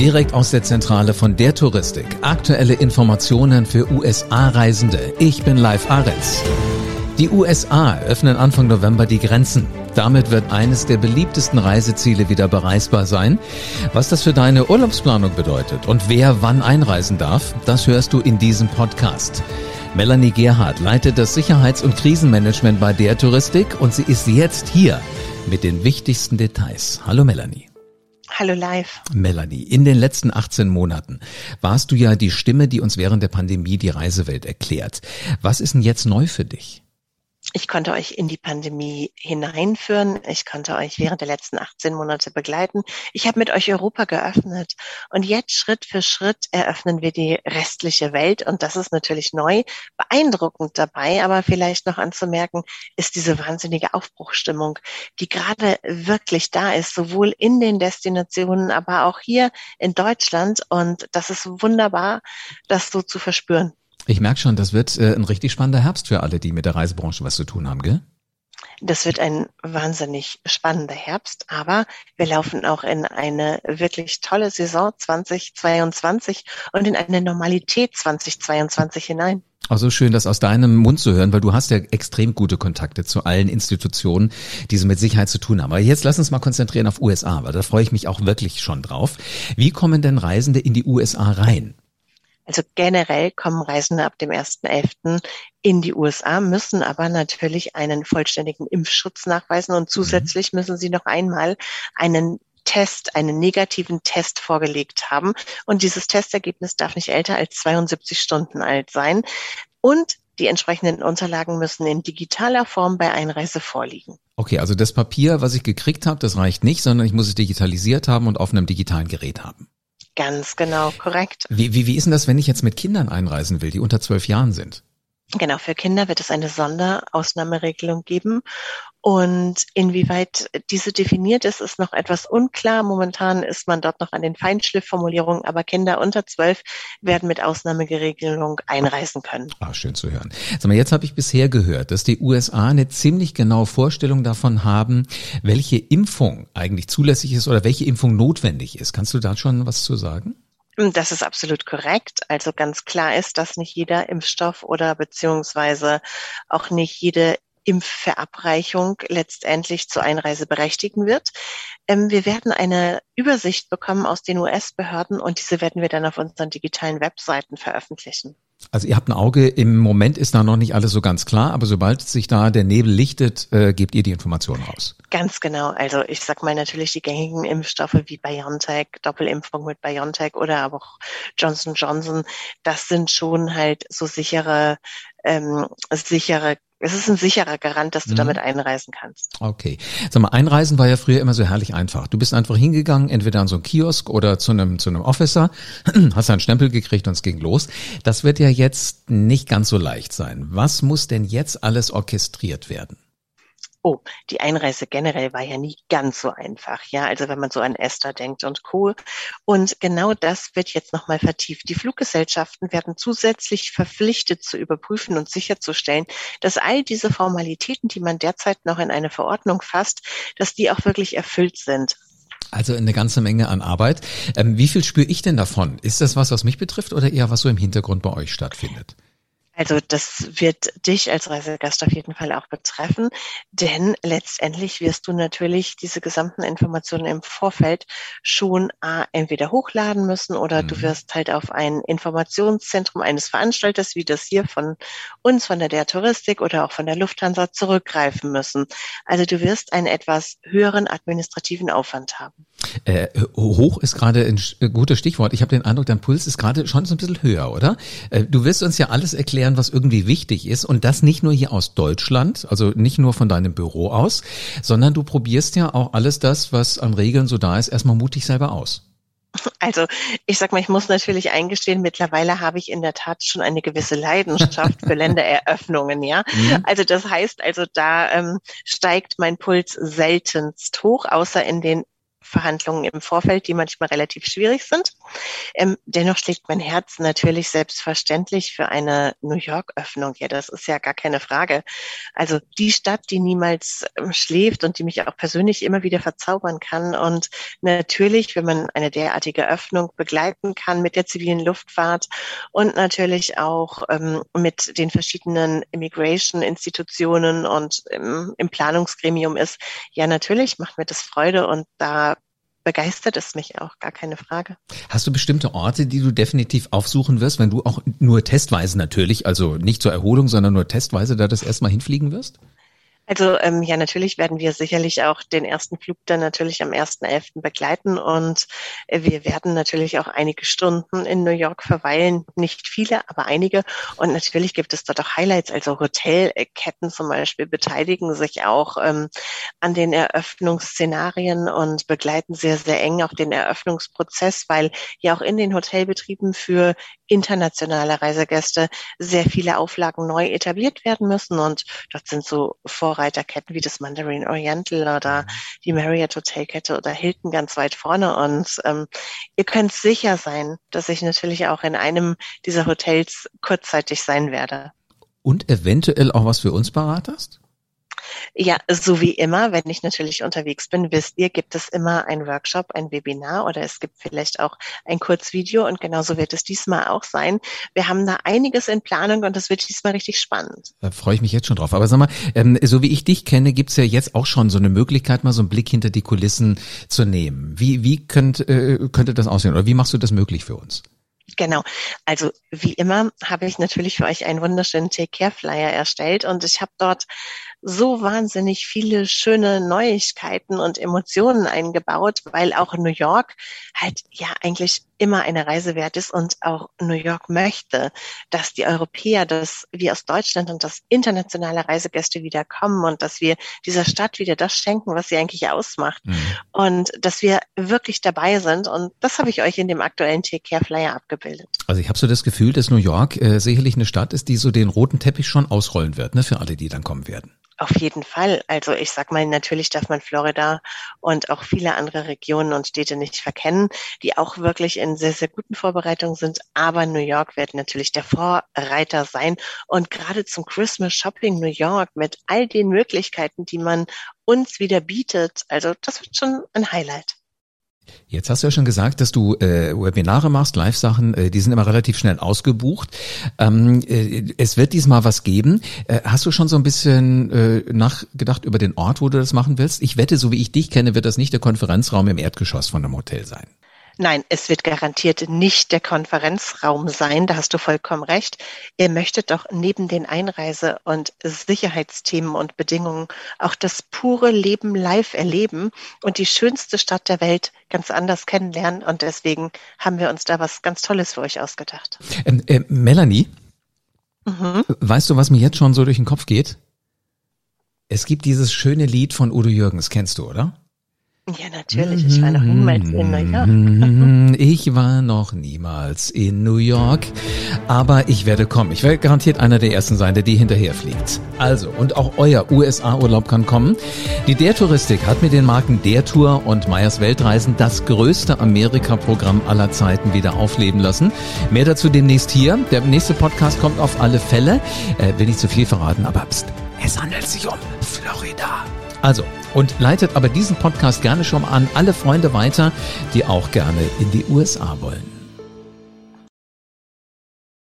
Direkt aus der Zentrale von der Touristik. Aktuelle Informationen für USA-Reisende. Ich bin Live Ahrens. Die USA öffnen Anfang November die Grenzen. Damit wird eines der beliebtesten Reiseziele wieder bereisbar sein. Was das für deine Urlaubsplanung bedeutet und wer wann einreisen darf, das hörst du in diesem Podcast. Melanie Gerhardt leitet das Sicherheits- und Krisenmanagement bei der Touristik und sie ist jetzt hier mit den wichtigsten Details. Hallo Melanie. Hallo live. Melanie, in den letzten 18 Monaten warst du ja die Stimme, die uns während der Pandemie die Reisewelt erklärt. Was ist denn jetzt neu für dich? Ich konnte euch in die Pandemie hineinführen. Ich konnte euch während der letzten 18 Monate begleiten. Ich habe mit euch Europa geöffnet. Und jetzt Schritt für Schritt eröffnen wir die restliche Welt. Und das ist natürlich neu, beeindruckend dabei. Aber vielleicht noch anzumerken, ist diese wahnsinnige Aufbruchstimmung, die gerade wirklich da ist, sowohl in den Destinationen, aber auch hier in Deutschland. Und das ist wunderbar, das so zu verspüren. Ich merke schon, das wird äh, ein richtig spannender Herbst für alle, die mit der Reisebranche was zu tun haben, gell? Das wird ein wahnsinnig spannender Herbst, aber wir laufen auch in eine wirklich tolle Saison 2022 und in eine Normalität 2022 hinein. Also schön, das aus deinem Mund zu hören, weil du hast ja extrem gute Kontakte zu allen Institutionen, die so mit Sicherheit zu tun haben. Aber jetzt lass uns mal konzentrieren auf USA, weil da freue ich mich auch wirklich schon drauf. Wie kommen denn Reisende in die USA rein? Also generell kommen Reisende ab dem 1.11. in die USA, müssen aber natürlich einen vollständigen Impfschutz nachweisen und mhm. zusätzlich müssen sie noch einmal einen Test, einen negativen Test vorgelegt haben. Und dieses Testergebnis darf nicht älter als 72 Stunden alt sein. Und die entsprechenden Unterlagen müssen in digitaler Form bei Einreise vorliegen. Okay, also das Papier, was ich gekriegt habe, das reicht nicht, sondern ich muss es digitalisiert haben und auf einem digitalen Gerät haben. Ganz genau, korrekt. Wie, wie, wie ist denn das, wenn ich jetzt mit Kindern einreisen will, die unter zwölf Jahren sind? Genau, für Kinder wird es eine Sonderausnahmeregelung geben. Und inwieweit diese definiert ist, ist noch etwas unklar. Momentan ist man dort noch an den Feinschliffformulierungen, aber Kinder unter zwölf werden mit Ausnahmegeregelung einreisen können. Ah, schön zu hören. Sag mal, jetzt habe ich bisher gehört, dass die USA eine ziemlich genaue Vorstellung davon haben, welche Impfung eigentlich zulässig ist oder welche Impfung notwendig ist. Kannst du da schon was zu sagen? Das ist absolut korrekt. Also ganz klar ist, dass nicht jeder Impfstoff oder beziehungsweise auch nicht jede Impfverabreichung letztendlich zur Einreise berechtigen wird. Ähm, wir werden eine Übersicht bekommen aus den US-Behörden und diese werden wir dann auf unseren digitalen Webseiten veröffentlichen. Also ihr habt ein Auge, im Moment ist da noch nicht alles so ganz klar, aber sobald sich da der Nebel lichtet, äh, gebt ihr die Informationen raus. Ganz genau. Also ich sag mal natürlich die gängigen Impfstoffe wie BioNTech, Doppelimpfung mit BioNTech oder aber auch Johnson Johnson, das sind schon halt so sichere ähm, sichere es ist ein sicherer Garant, dass du mhm. damit einreisen kannst. Okay. Sag mal, einreisen war ja früher immer so herrlich einfach. Du bist einfach hingegangen, entweder an so einen Kiosk oder zu einem, zu einem Officer, hast einen Stempel gekriegt und es ging los. Das wird ja jetzt nicht ganz so leicht sein. Was muss denn jetzt alles orchestriert werden? Oh, die Einreise generell war ja nie ganz so einfach, ja. Also wenn man so an Esther denkt und Co. Und genau das wird jetzt nochmal vertieft. Die Fluggesellschaften werden zusätzlich verpflichtet zu überprüfen und sicherzustellen, dass all diese Formalitäten, die man derzeit noch in eine Verordnung fasst, dass die auch wirklich erfüllt sind. Also eine ganze Menge an Arbeit. Ähm, wie viel spüre ich denn davon? Ist das was, was mich betrifft oder eher was so im Hintergrund bei euch stattfindet? Also das wird dich als Reisegast auf jeden Fall auch betreffen, denn letztendlich wirst du natürlich diese gesamten Informationen im Vorfeld schon A, entweder hochladen müssen oder mhm. du wirst halt auf ein Informationszentrum eines Veranstalters, wie das hier von uns, von der der Touristik oder auch von der Lufthansa zurückgreifen müssen. Also du wirst einen etwas höheren administrativen Aufwand haben. Äh, hoch ist gerade ein gutes Stichwort. Ich habe den Eindruck, dein Puls ist gerade schon so ein bisschen höher, oder? Äh, du wirst uns ja alles erklären, was irgendwie wichtig ist und das nicht nur hier aus Deutschland, also nicht nur von deinem Büro aus, sondern du probierst ja auch alles das, was an Regeln so da ist, erstmal mutig selber aus. Also ich sag mal, ich muss natürlich eingestehen, mittlerweile habe ich in der Tat schon eine gewisse Leidenschaft für Ländereröffnungen, ja. Mhm. Also das heißt, also da ähm, steigt mein Puls seltenst hoch, außer in den Verhandlungen im Vorfeld, die manchmal relativ schwierig sind. Ähm, dennoch schlägt mein Herz natürlich selbstverständlich für eine New York-Öffnung. Ja, das ist ja gar keine Frage. Also die Stadt, die niemals ähm, schläft und die mich auch persönlich immer wieder verzaubern kann. Und natürlich, wenn man eine derartige Öffnung begleiten kann mit der zivilen Luftfahrt und natürlich auch ähm, mit den verschiedenen Immigration-Institutionen und im, im Planungsgremium ist, ja, natürlich macht mir das Freude und da begeistert es mich auch, gar keine Frage. Hast du bestimmte Orte, die du definitiv aufsuchen wirst, wenn du auch nur testweise natürlich, also nicht zur Erholung, sondern nur testweise da das erstmal hinfliegen wirst? Also ähm, ja, natürlich werden wir sicherlich auch den ersten Flug dann natürlich am 1.11. begleiten und äh, wir werden natürlich auch einige Stunden in New York verweilen. Nicht viele, aber einige. Und natürlich gibt es dort auch Highlights. Also Hotelketten zum Beispiel beteiligen sich auch ähm, an den Eröffnungsszenarien und begleiten sehr, sehr eng auch den Eröffnungsprozess, weil ja auch in den Hotelbetrieben für internationale Reisegäste sehr viele Auflagen neu etabliert werden müssen. Und dort sind so Vorreiterketten wie das Mandarin Oriental oder mhm. die Marriott Hotelkette oder Hilton ganz weit vorne. Und ähm, ihr könnt sicher sein, dass ich natürlich auch in einem dieser Hotels kurzzeitig sein werde. Und eventuell auch was für uns parat hast? Ja, so wie immer, wenn ich natürlich unterwegs bin, wisst ihr, gibt es immer ein Workshop, ein Webinar oder es gibt vielleicht auch ein Kurzvideo und genauso wird es diesmal auch sein. Wir haben da einiges in Planung und das wird diesmal richtig spannend. Da freue ich mich jetzt schon drauf. Aber sag mal, ähm, so wie ich dich kenne, gibt's ja jetzt auch schon so eine Möglichkeit, mal so einen Blick hinter die Kulissen zu nehmen. Wie, wie könnt, äh, könnte das aussehen oder wie machst du das möglich für uns? Genau. Also wie immer habe ich natürlich für euch einen wunderschönen Take Care Flyer erstellt und ich habe dort so wahnsinnig viele schöne Neuigkeiten und Emotionen eingebaut, weil auch New York halt ja eigentlich immer eine Reise wert ist und auch New York möchte, dass die Europäer, dass wir aus Deutschland und dass internationale Reisegäste wieder kommen und dass wir dieser Stadt wieder das schenken, was sie eigentlich ausmacht mhm. und dass wir wirklich dabei sind und das habe ich euch in dem aktuellen Take Care Flyer abgebildet. Also ich habe so das Gefühl, dass New York äh, sicherlich eine Stadt ist, die so den roten Teppich schon ausrollen wird, ne, für alle, die dann kommen werden. Auf jeden Fall. Also ich sag mal, natürlich darf man Florida und auch viele andere Regionen und Städte nicht verkennen, die auch wirklich in sehr, sehr guten Vorbereitungen sind. Aber New York wird natürlich der Vorreiter sein. Und gerade zum Christmas Shopping New York mit all den Möglichkeiten, die man uns wieder bietet, also das wird schon ein Highlight. Jetzt hast du ja schon gesagt, dass du äh, Webinare machst, Live-Sachen, äh, die sind immer relativ schnell ausgebucht. Ähm, äh, es wird diesmal was geben. Äh, hast du schon so ein bisschen äh, nachgedacht über den Ort, wo du das machen willst? Ich wette, so wie ich dich kenne, wird das nicht der Konferenzraum im Erdgeschoss von einem Hotel sein. Nein, es wird garantiert nicht der Konferenzraum sein, da hast du vollkommen recht. Ihr möchtet doch neben den Einreise- und Sicherheitsthemen und Bedingungen auch das pure Leben live erleben und die schönste Stadt der Welt ganz anders kennenlernen. Und deswegen haben wir uns da was ganz Tolles für euch ausgedacht. Ähm, äh, Melanie, mhm. weißt du, was mir jetzt schon so durch den Kopf geht? Es gibt dieses schöne Lied von Udo Jürgens, kennst du, oder? Ja, natürlich. Ich war noch niemals in New York. Mhm. Ich war noch niemals in New York, aber ich werde kommen. Ich werde garantiert einer der ersten sein, der die hinterher fliegt. Also, und auch euer USA-Urlaub kann kommen. Die Der Touristik hat mit den Marken Der Tour und Meyers Weltreisen das größte Amerika-Programm aller Zeiten wieder aufleben lassen. Mehr dazu demnächst hier. Der nächste Podcast kommt auf alle Fälle. Äh, will nicht zu viel verraten, aber pst, es handelt sich um Florida. Also, und leitet aber diesen Podcast gerne schon an alle Freunde weiter, die auch gerne in die USA wollen.